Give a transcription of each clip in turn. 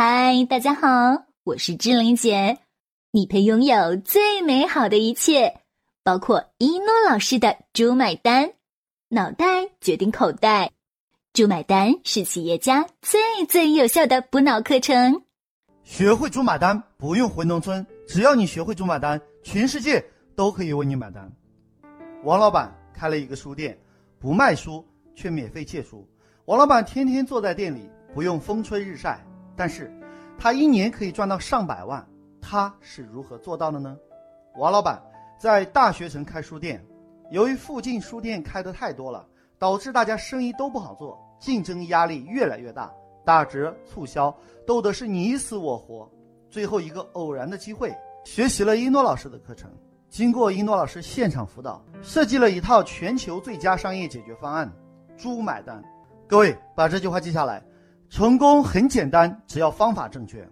嗨，大家好，我是志玲姐。你配拥有最美好的一切，包括一诺老师的“猪买单”，脑袋决定口袋，“猪买单”是企业家最最有效的补脑课程。学会“猪买单”，不用回农村，只要你学会“猪买单”，全世界都可以为你买单。王老板开了一个书店，不卖书，却免费借书。王老板天天坐在店里，不用风吹日晒。但是，他一年可以赚到上百万，他是如何做到的呢？王老板在大学城开书店，由于附近书店开的太多了，导致大家生意都不好做，竞争压力越来越大，打折促销斗得是你死我活。最后一个偶然的机会，学习了一诺老师的课程，经过一诺老师现场辅导，设计了一套全球最佳商业解决方案——猪买单。各位把这句话记下来。成功很简单，只要方法正确。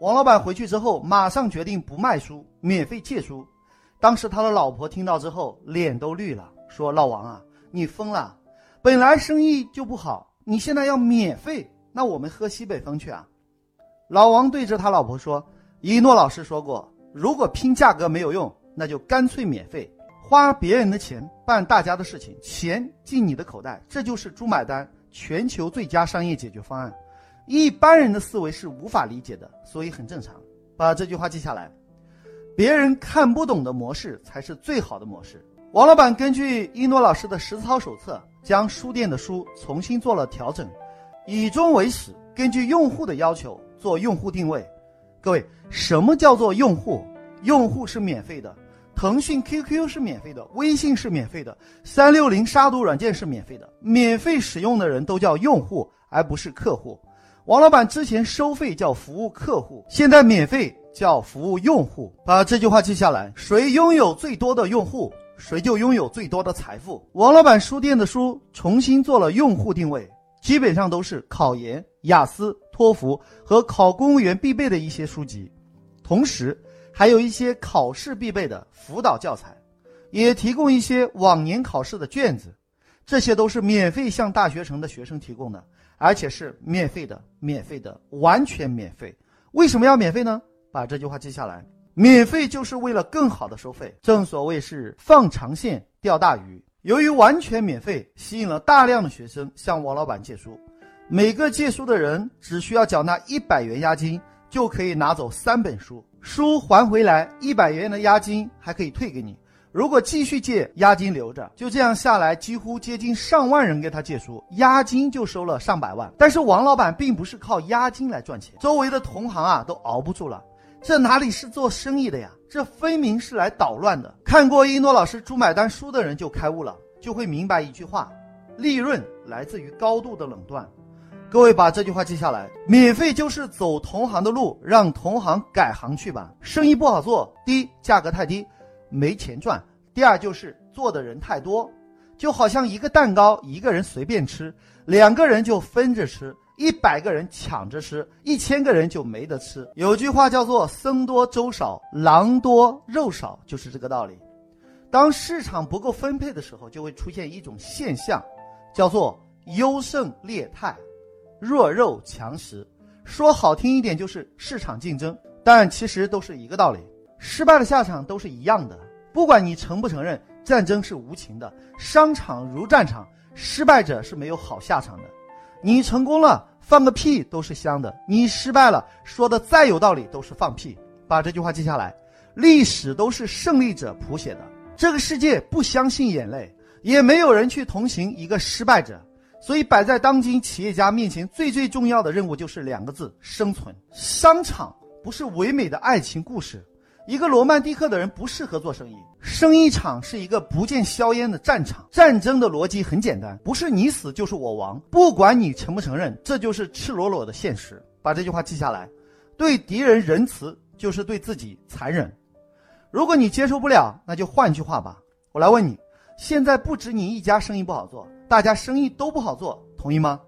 王老板回去之后，马上决定不卖书，免费借书。当时他的老婆听到之后，脸都绿了，说：“老王啊，你疯了！本来生意就不好，你现在要免费，那我们喝西北风去啊！”老王对着他老婆说：“一诺老师说过，如果拼价格没有用，那就干脆免费，花别人的钱办大家的事情，钱进你的口袋，这就是猪买单。”全球最佳商业解决方案，一般人的思维是无法理解的，所以很正常。把这句话记下来，别人看不懂的模式才是最好的模式。王老板根据一诺老师的实操手册，将书店的书重新做了调整，以终为始，根据用户的要求做用户定位。各位，什么叫做用户？用户是免费的。腾讯 QQ 是免费的，微信是免费的，三六零杀毒软件是免费的。免费使用的人都叫用户，而不是客户。王老板之前收费叫服务客户，现在免费叫服务用户。把这句话记下来：谁拥有最多的用户，谁就拥有最多的财富。王老板书店的书重新做了用户定位，基本上都是考研、雅思、托福和考公务员必备的一些书籍，同时。还有一些考试必备的辅导教材，也提供一些往年考试的卷子，这些都是免费向大学城的学生提供的，而且是免费的，免费的，完全免费。为什么要免费呢？把这句话记下来：免费就是为了更好的收费。正所谓是放长线钓大鱼。由于完全免费，吸引了大量的学生向王老板借书，每个借书的人只需要缴纳一百元押金，就可以拿走三本书。书还回来，一百元的押金还可以退给你。如果继续借，押金留着。就这样下来，几乎接近上万人给他借书，押金就收了上百万。但是王老板并不是靠押金来赚钱，周围的同行啊都熬不住了，这哪里是做生意的呀？这分明是来捣乱的。看过一诺老师猪买单书的人就开悟了，就会明白一句话：利润来自于高度的垄断。各位把这句话记下来，免费就是走同行的路，让同行改行去吧。生意不好做，第一价格太低，没钱赚；第二就是做的人太多，就好像一个蛋糕，一个人随便吃，两个人就分着吃，一百个人抢着吃，一千个人就没得吃。有句话叫做“僧多粥少，狼多肉少”，就是这个道理。当市场不够分配的时候，就会出现一种现象，叫做优胜劣汰。弱肉强食，说好听一点就是市场竞争，但其实都是一个道理。失败的下场都是一样的，不管你承不承认，战争是无情的，商场如战场，失败者是没有好下场的。你成功了，放个屁都是香的；你失败了，说的再有道理都是放屁。把这句话记下来，历史都是胜利者谱写的。这个世界不相信眼泪，也没有人去同情一个失败者。所以，摆在当今企业家面前最最重要的任务就是两个字：生存。商场不是唯美的爱情故事，一个罗曼蒂克的人不适合做生意。生意场是一个不见硝烟的战场。战争的逻辑很简单，不是你死就是我亡，不管你承不承认，这就是赤裸裸的现实。把这句话记下来：对敌人仁慈，就是对自己残忍。如果你接受不了，那就换句话吧。我来问你，现在不止你一家生意不好做。大家生意都不好做，同意吗？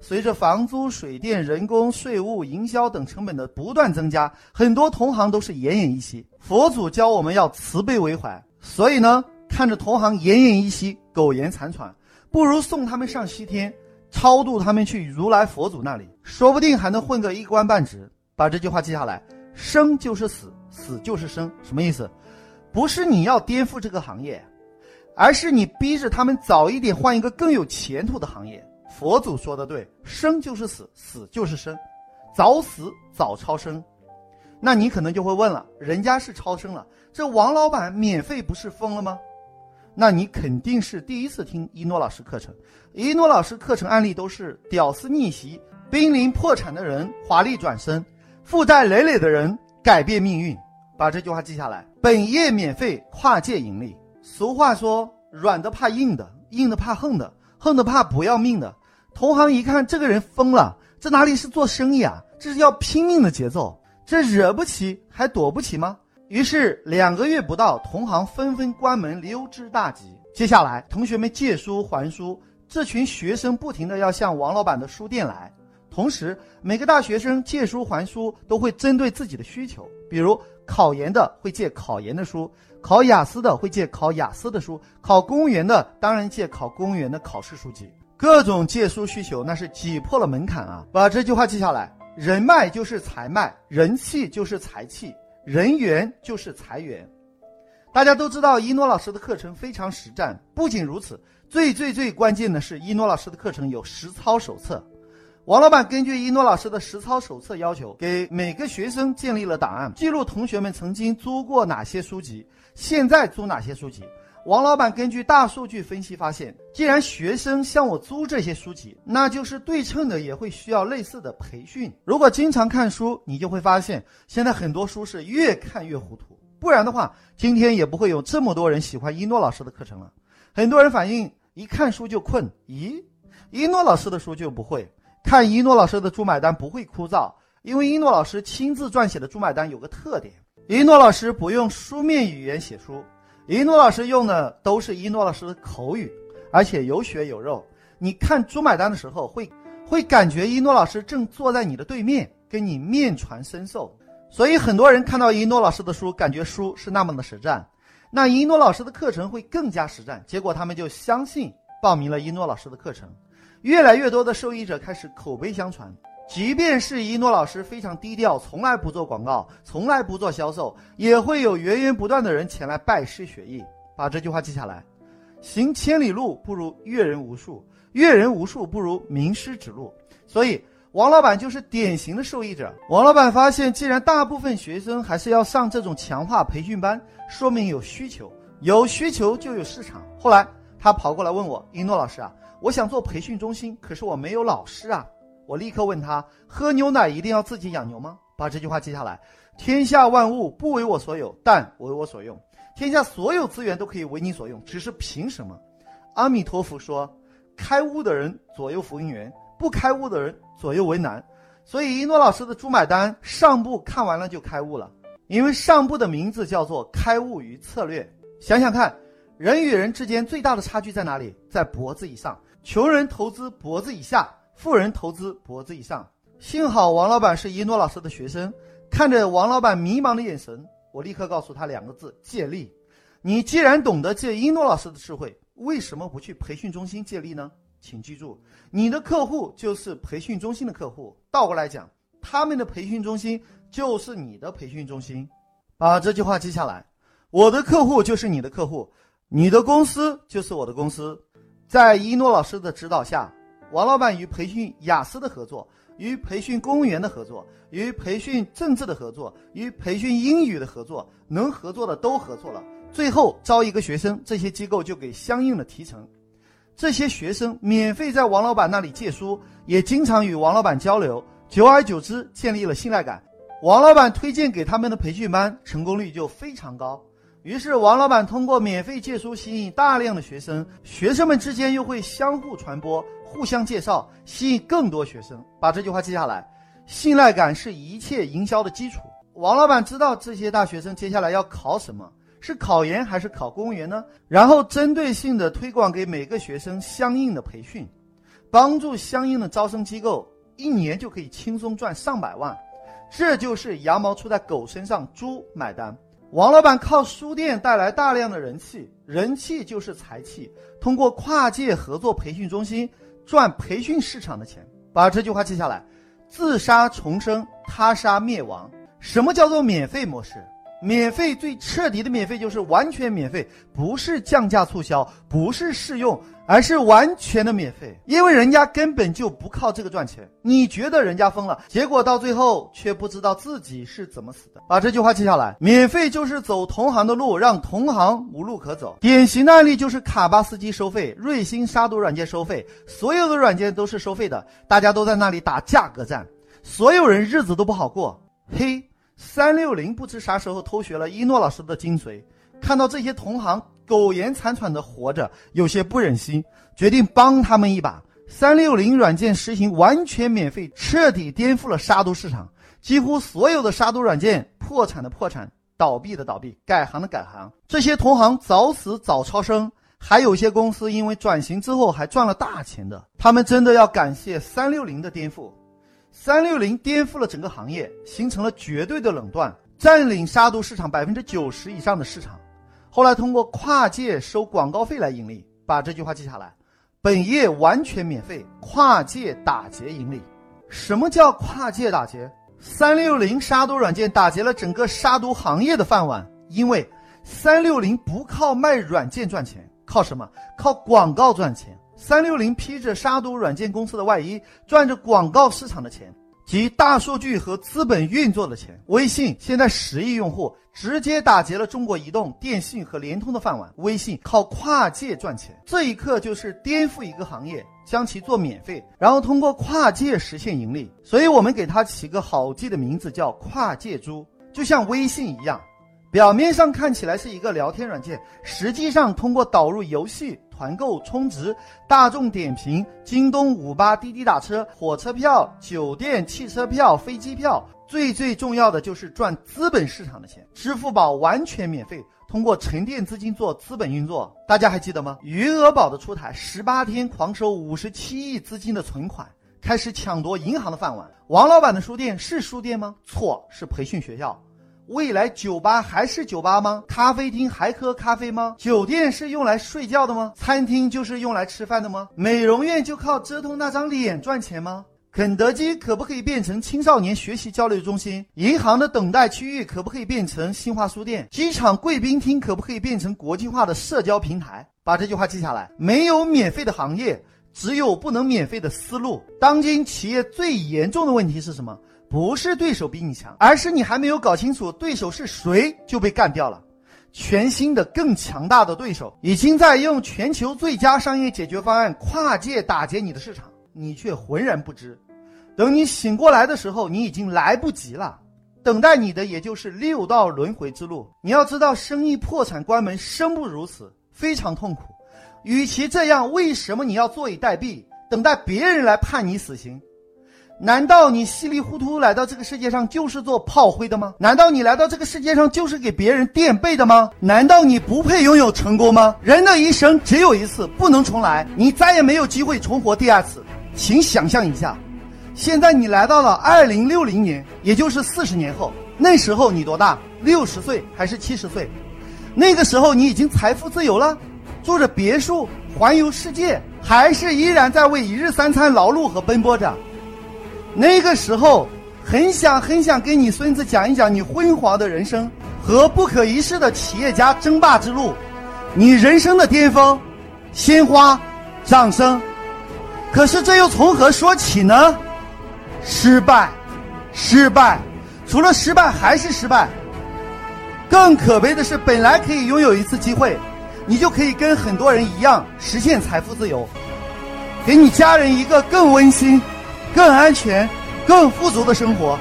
随着房租、水电、人工、税务、营销等成本的不断增加，很多同行都是奄奄一息。佛祖教我们要慈悲为怀，所以呢，看着同行奄奄一息、苟延残喘，不如送他们上西天，超度他们去如来佛祖那里，说不定还能混个一官半职。把这句话记下来：生就是死，死就是生。什么意思？不是你要颠覆这个行业，而是你逼着他们早一点换一个更有前途的行业。佛祖说的对，生就是死，死就是生，早死早超生。那你可能就会问了，人家是超生了，这王老板免费不是疯了吗？那你肯定是第一次听一诺老师课程，一诺老师课程案例都是屌丝逆袭、濒临破产的人华丽转身、负债累累的人改变命运。把这句话记下来：本业免费，跨界盈利。俗话说，软的怕硬的，硬的怕横的，横的怕不要命的。同行一看这个人疯了，这哪里是做生意啊？这是要拼命的节奏，这惹不起还躲不起吗？于是两个月不到，同行纷纷关门溜之大吉。接下来，同学们借书还书，这群学生不停的要向王老板的书店来。同时，每个大学生借书还书都会针对自己的需求，比如考研的会借考研的书，考雅思的会借考雅思的书，考公务员的当然借考公务员的考试书籍。各种借书需求那是挤破了门槛啊！把这句话记下来：人脉就是财脉，人气就是财气。人缘就是财源，大家都知道一诺老师的课程非常实战。不仅如此，最最最关键的是一诺老师的课程有实操手册。王老板根据一诺老师的实操手册要求，给每个学生建立了档案，记录同学们曾经租过哪些书籍，现在租哪些书籍。王老板根据大数据分析发现，既然学生向我租这些书籍，那就是对称的，也会需要类似的培训。如果经常看书，你就会发现，现在很多书是越看越糊涂。不然的话，今天也不会有这么多人喜欢一诺老师的课程了。很多人反映，一看书就困。咦，一诺老师的书就不会看一诺老师的猪买单不会枯燥，因为一诺老师亲自撰写的猪买单有个特点，一诺老师不用书面语言写书。一诺老师用的都是一诺老师的口语，而且有血有肉。你看猪买单的时候，会会感觉一诺老师正坐在你的对面，跟你面传身授。所以很多人看到一诺老师的书，感觉书是那么的实战，那一诺老师的课程会更加实战。结果他们就相信，报名了一诺老师的课程，越来越多的受益者开始口碑相传。即便是一诺老师非常低调，从来不做广告，从来不做销售，也会有源源不断的人前来拜师学艺。把这句话记下来：行千里路不如阅人无数，阅人无数不如名师指路。所以，王老板就是典型的受益者。王老板发现，既然大部分学生还是要上这种强化培训班，说明有需求，有需求就有市场。后来，他跑过来问我：“一诺老师啊，我想做培训中心，可是我没有老师啊。”我立刻问他：喝牛奶一定要自己养牛吗？把这句话记下来。天下万物不为我所有，但为我所用。天下所有资源都可以为你所用，只是凭什么？阿弥陀佛说：开悟的人左右福因缘，不开悟的人左右为难。所以一诺老师的猪买单上部看完了就开悟了，因为上部的名字叫做开悟与策略。想想看，人与人之间最大的差距在哪里？在脖子以上。穷人投资脖子以下。富人投资脖子以上，幸好王老板是一诺老师的学生，看着王老板迷茫的眼神，我立刻告诉他两个字：借力。你既然懂得借一诺老师的智慧，为什么不去培训中心借力呢？请记住，你的客户就是培训中心的客户，倒过来讲，他们的培训中心就是你的培训中心。把这句话记下来：我的客户就是你的客户，你的公司就是我的公司。在一诺老师的指导下。王老板与培训雅思的合作，与培训公务员的合作，与培训政治的合作，与培训英语的合作，能合作的都合作了。最后招一个学生，这些机构就给相应的提成。这些学生免费在王老板那里借书，也经常与王老板交流，久而久之建立了信赖感。王老板推荐给他们的培训班，成功率就非常高。于是，王老板通过免费借书吸引大量的学生，学生们之间又会相互传播、互相介绍，吸引更多学生。把这句话记下来：信赖感是一切营销的基础。王老板知道这些大学生接下来要考什么，是考研还是考公务员呢？然后针对性的推广给每个学生相应的培训，帮助相应的招生机构，一年就可以轻松赚上百万。这就是羊毛出在狗身上，猪买单。王老板靠书店带来大量的人气，人气就是财气。通过跨界合作培训中心，赚培训市场的钱。把这句话记下来：自杀重生，他杀灭亡。什么叫做免费模式？免费最彻底的免费就是完全免费，不是降价促销，不是试用，而是完全的免费。因为人家根本就不靠这个赚钱。你觉得人家疯了，结果到最后却不知道自己是怎么死的。把这句话记下来：免费就是走同行的路，让同行无路可走。典型的案例就是卡巴斯基收费，瑞星杀毒软件收费，所有的软件都是收费的，大家都在那里打价格战，所有人日子都不好过。嘿。三六零不知啥时候偷学了一诺老师的精髓，看到这些同行苟延残喘的活着，有些不忍心，决定帮他们一把。三六零软件实行完全免费，彻底颠覆了杀毒市场。几乎所有的杀毒软件破产的破产，倒闭的倒闭，改行的改行。这些同行早死早超生，还有些公司因为转型之后还赚了大钱的。他们真的要感谢三六零的颠覆。三六零颠覆了整个行业，形成了绝对的垄断，占领杀毒市场百分之九十以上的市场。后来通过跨界收广告费来盈利，把这句话记下来：本业完全免费，跨界打劫盈利。什么叫跨界打劫？三六零杀毒软件打劫了整个杀毒行业的饭碗，因为三六零不靠卖软件赚钱，靠什么？靠广告赚钱。三六零披着杀毒软件公司的外衣，赚着广告市场的钱，及大数据和资本运作的钱。微信现在十亿用户，直接打劫了中国移动、电信和联通的饭碗。微信靠跨界赚钱，这一刻就是颠覆一个行业，将其做免费，然后通过跨界实现盈利。所以我们给它起个好记的名字，叫跨界猪，就像微信一样。表面上看起来是一个聊天软件，实际上通过导入游戏、团购、充值、大众点评、京东、五八、滴滴打车、火车票、酒店、汽车票、飞机票，最最重要的就是赚资本市场的钱。支付宝完全免费，通过沉淀资金做资本运作。大家还记得吗？余额宝的出台，十八天狂收五十七亿资金的存款，开始抢夺银行的饭碗。王老板的书店是书店吗？错，是培训学校。未来酒吧还是酒吧吗？咖啡厅还喝咖啡吗？酒店是用来睡觉的吗？餐厅就是用来吃饭的吗？美容院就靠折腾那张脸赚钱吗？肯德基可不可以变成青少年学习交流中心？银行的等待区域可不可以变成新华书店？机场贵宾厅可不可以变成国际化的社交平台？把这句话记下来：没有免费的行业，只有不能免费的思路。当今企业最严重的问题是什么？不是对手比你强，而是你还没有搞清楚对手是谁就被干掉了。全新的、更强大的对手已经在用全球最佳商业解决方案跨界打劫你的市场，你却浑然不知。等你醒过来的时候，你已经来不及了。等待你的也就是六道轮回之路。你要知道，生意破产关门，生不如死，非常痛苦。与其这样，为什么你要坐以待毙，等待别人来判你死刑？难道你稀里糊涂来到这个世界上就是做炮灰的吗？难道你来到这个世界上就是给别人垫背的吗？难道你不配拥有成功吗？人的一生只有一次，不能重来，你再也没有机会重活第二次。请想象一下，现在你来到了二零六零年，也就是四十年后，那时候你多大？六十岁还是七十岁？那个时候你已经财富自由了，住着别墅，环游世界，还是依然在为一日三餐劳碌和奔波着？那个时候，很想很想跟你孙子讲一讲你辉煌的人生和不可一世的企业家争霸之路，你人生的巅峰，鲜花，掌声。可是这又从何说起呢？失败，失败，除了失败还是失败。更可悲的是，本来可以拥有一次机会，你就可以跟很多人一样实现财富自由，给你家人一个更温馨。更安全、更富足的生活，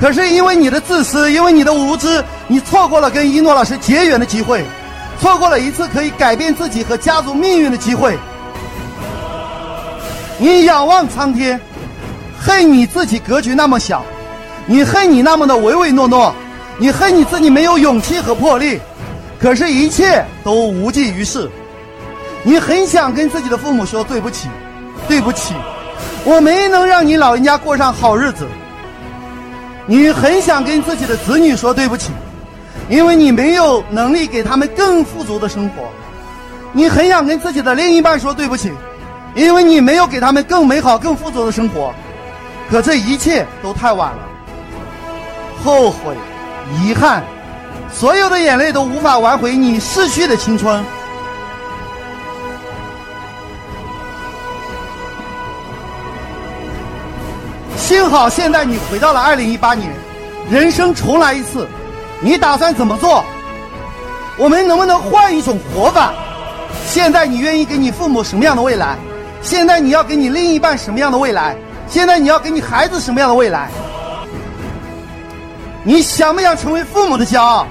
可是因为你的自私，因为你的无知，你错过了跟一诺老师结缘的机会，错过了一次可以改变自己和家族命运的机会。你仰望苍天，恨你自己格局那么小，你恨你那么的唯唯诺诺，你恨你自己没有勇气和魄力，可是，一切都无济于事。你很想跟自己的父母说对不起，对不起。我没能让你老人家过上好日子，你很想跟自己的子女说对不起，因为你没有能力给他们更富足的生活。你很想跟自己的另一半说对不起，因为你没有给他们更美好、更富足的生活。可这一切都太晚了，后悔、遗憾，所有的眼泪都无法挽回你逝去的青春。幸好现在你回到了二零一八年，人生重来一次，你打算怎么做？我们能不能换一种活法？现在你愿意给你父母什么样的未来？现在你要给你另一半什么样的未来？现在你要给你孩子什么样的未来？你想不想成为父母的骄傲？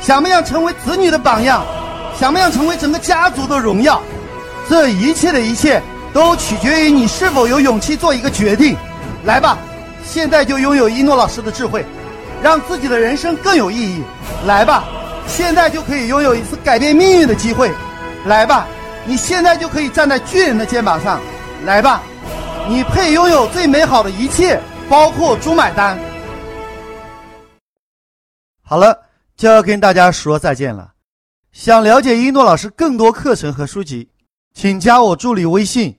想不想成为子女的榜样？想不想成为整个家族的荣耀？这一切的一切都取决于你是否有勇气做一个决定。来吧，现在就拥有一诺老师的智慧，让自己的人生更有意义。来吧，现在就可以拥有一次改变命运的机会。来吧，你现在就可以站在巨人的肩膀上。来吧，你配拥有最美好的一切，包括猪买单。好了，就要跟大家说再见了。想了解一诺老师更多课程和书籍，请加我助理微信：